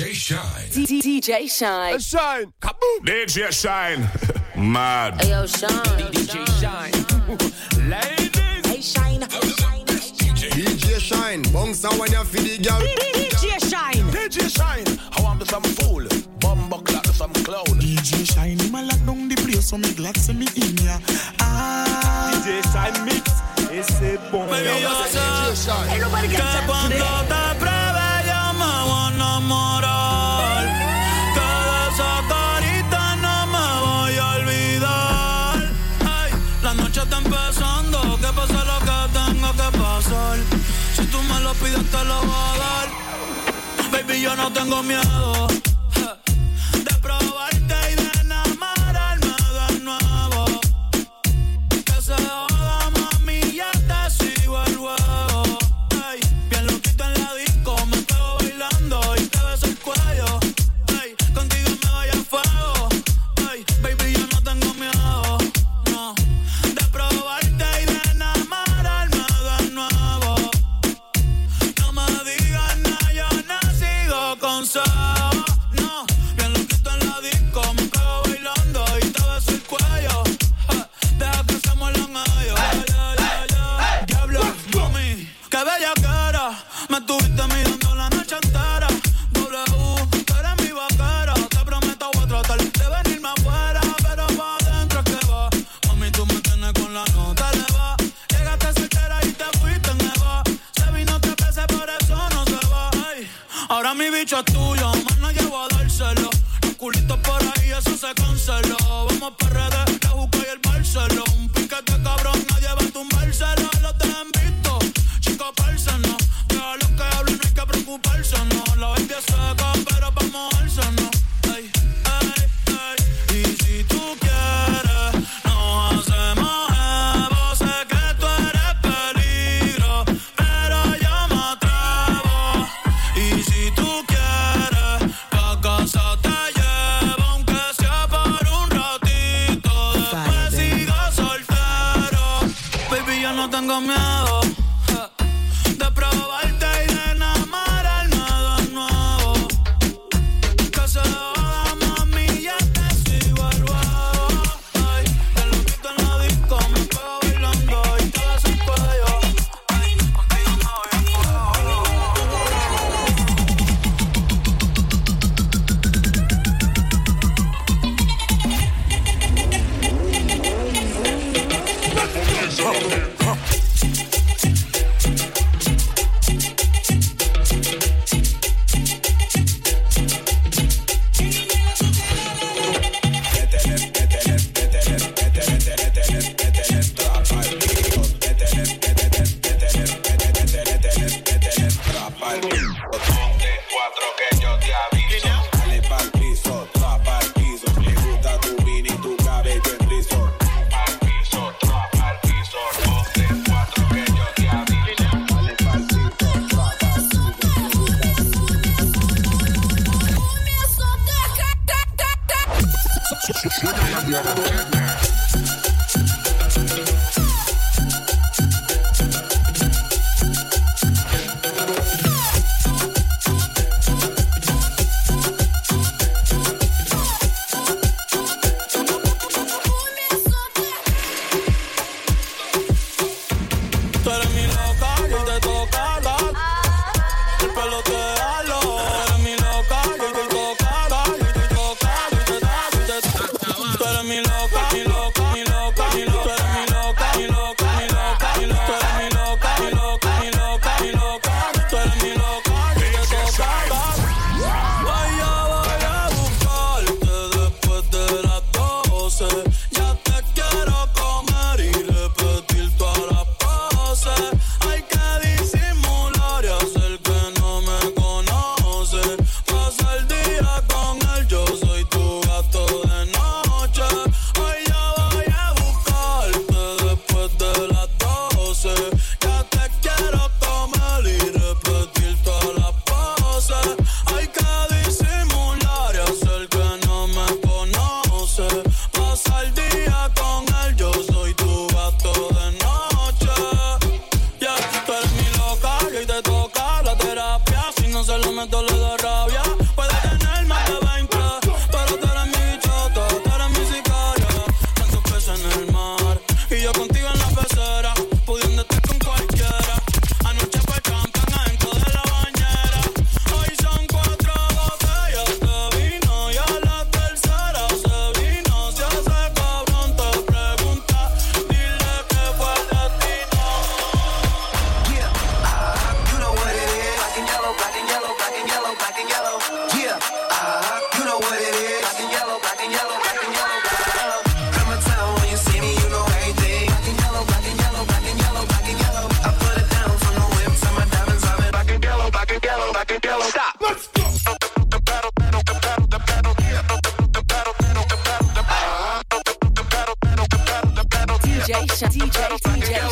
DJ Shynn. DJ Shynn. Shynn. Kaboom. DJ Shynn. Mad. Ayo, Shynn. DJ Shynn. Ladies. Hey, Shynn. DJ Shynn, bounce and when you feel the girl. DJ Shynn. DJ Shynn. How I'm some fool. Bumbo clock some clown. DJ Shynn, him a lock down the place, so me glad to me in ya. Ah, DJ Shynn mix. Et c'est bon. Baby, yo sé DJ Shynn. Ain't nobody que got time cuando today. Yo no tengo miedo bella era. Me estuviste mirando la noche entera. W, tú eres mi vaquera. Te prometo voy a tratar de venirme afuera, pero pa' adentro es que va. Mami, tú me tienes con la nota eleva. Llegaste soltera y te fuiste en Eva. Se vino tres veces, por eso no se va. Ay, ahora mi bicho es tuyo, más no llevo a dárselo. Los culitos por ahí, eso se canceló. Vamos pa' redes, No tengo miedo ja, de probarte y de enamorarme de nuevo. Que se joda, mami, ya te sigo el juego. Ay, te lo quito en la disco, me pego bailando y te beso el cuello. Ay, a. cuatro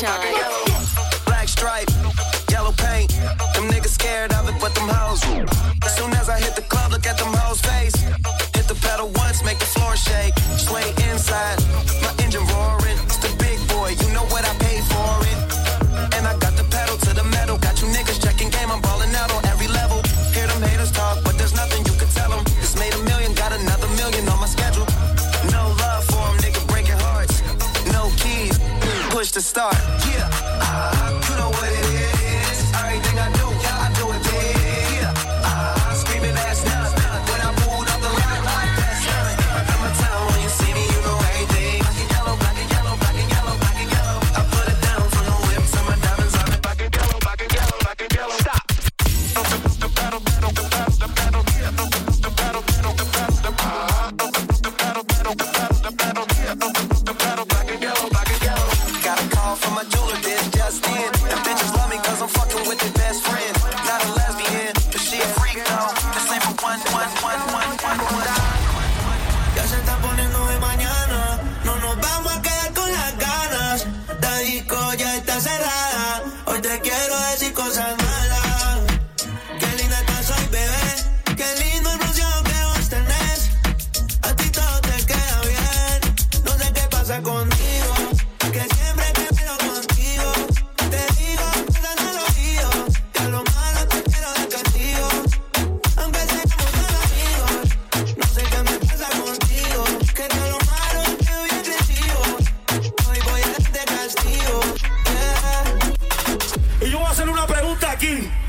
Sunshine.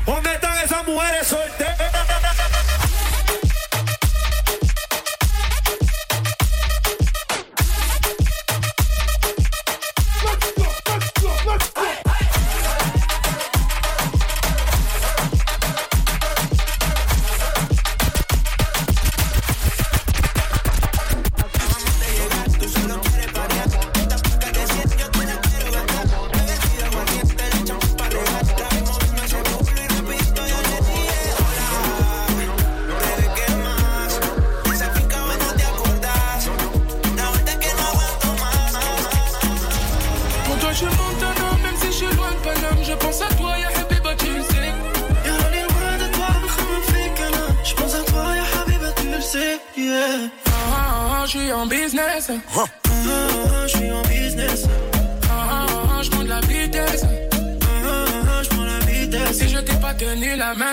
¿Dónde están esas mujeres solteras?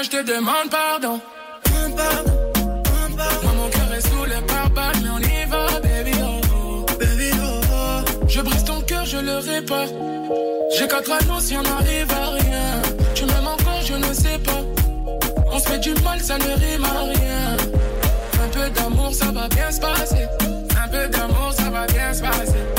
je te demande pardon. Moi, mon cœur est sous le pare mais on y va, baby oh. oh. Baby oh, oh. Je brise ton cœur, je le répare. J'ai quatre anneaux si on n'arrive à rien. Tu m'aimes encore, je ne sais pas. On se fait du mal, ça ne rime à rien. Un peu d'amour, ça va bien se passer. Un peu d'amour, ça va bien se passer.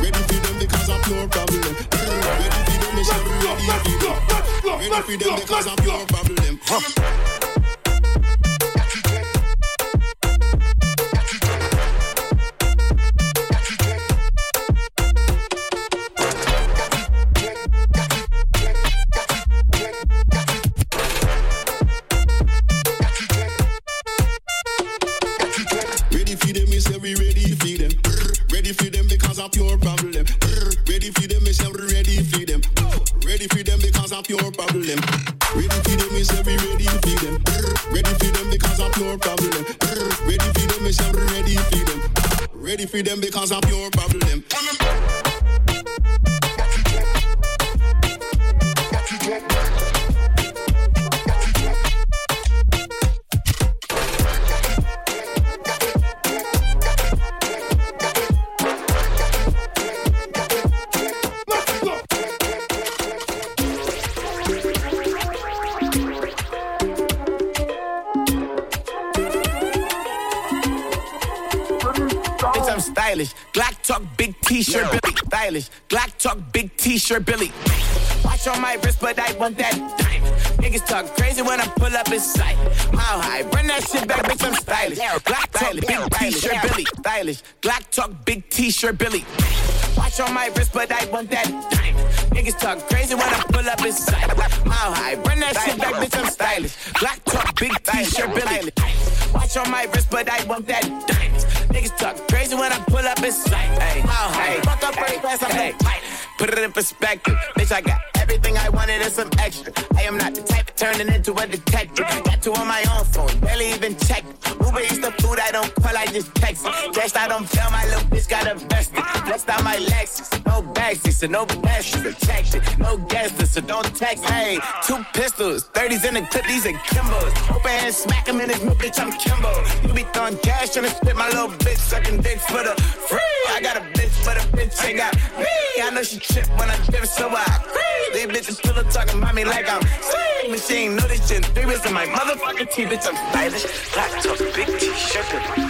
Ready for them, because I'm pure problem. Ready for them, they shall be ready for them. Ready for them, because I'm pure problem. Because I'm your problem. Bitch, I'm stylish. Glock talk, big t-shirt, Billy. Stylish. Glock talk, big t-shirt, Billy. Watch on my wrist, but I want that diamond. Niggas talk crazy when I pull up in sight. Mile high, run that shit back, bitch, I'm stylish. Glock talk, big t-shirt, Billy. Stylish. Glock talk, big t-shirt, Billy. Watch on my wrist, but I want that diamond. Niggas talk crazy when I pull up in sight. Mile high, run that shit back, bitch, I'm stylish. Glock talk, big t-shirt, Billy. Watch on my wrist, but I want that diamond. Niggas talk crazy when I pull up in sight. Hey, mile high, fuck up first class, I'm hey. Put it in perspective, bitch. I got everything I wanted and some extra. I am not the type of turning into a detective. Got two on my own phone, barely even check. Uber eats the food I don't call, I just text. Dressed, I don't feel my little bitch got invested. Blessed out my Lexus, no backseat, so no blessings protected. No guesses, so don't text. Hey, two pistols, 30s in the clip, these are Kimbos. Open hand, smack him in his mouth, bitch, I'm Kimbo. You be throwing cash on the spit, my little bitch sucking dicks for the free. I got a but a bitch ain't got me. I know she trip when I dip, so I creep. These bitches still talking about me like I'm sweet. Machine, know this shit. Three in my motherfucking teeth, bitch, I'm stylish. Black top, big t-shirt, bitch, stylish,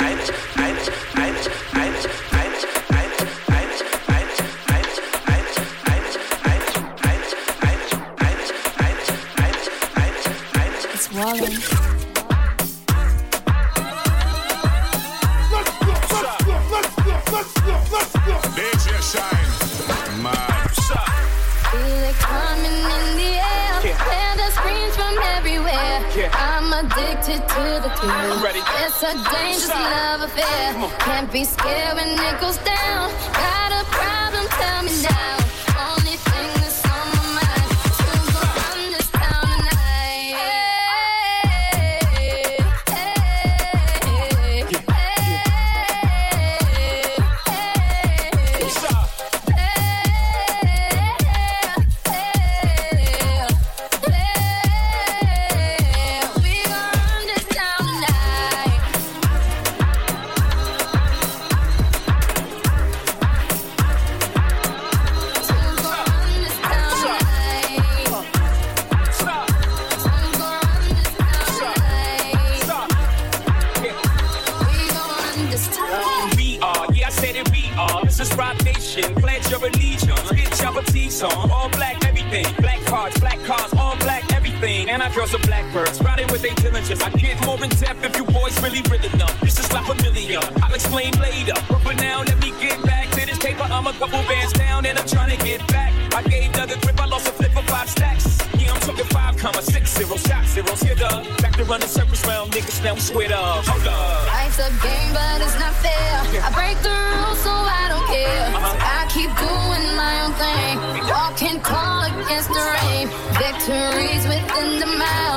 addicted to the thrill. Ready? It's a dangerous love affair. Can't be scared when it goes down. Got a problem? Tell me now. Your allegiance. Get your petite on. All black, everything. Black cards, black cars, all black, everything. And I draw some blackbirds. Riding with their diligence. I get more in depth if you boys really read enough. This is not familiar. I'll explain later. But for now, let me get back to this paper. I'm a couple bands down and I'm trying to get back. I gave another grip. I lost a flip for five stacks. Yeah, I'm talking five comma six zero shot zeros. Hit up. Back to running circles round niggas. Now we squared up. Hold up. Life's a game, but it's not fair. I break the against the rain. Victories within the mile.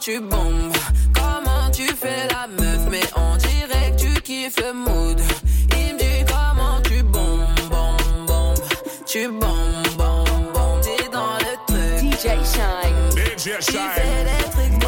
Tu bombes, comment tu fais la meuf, mais on dirait que tu kiffes le mood. Il me dit comment tu bombes, bombes, bombes, tu bombes, bombes, bombes, t'es dans le truc. DJ Shine. DJ Shine.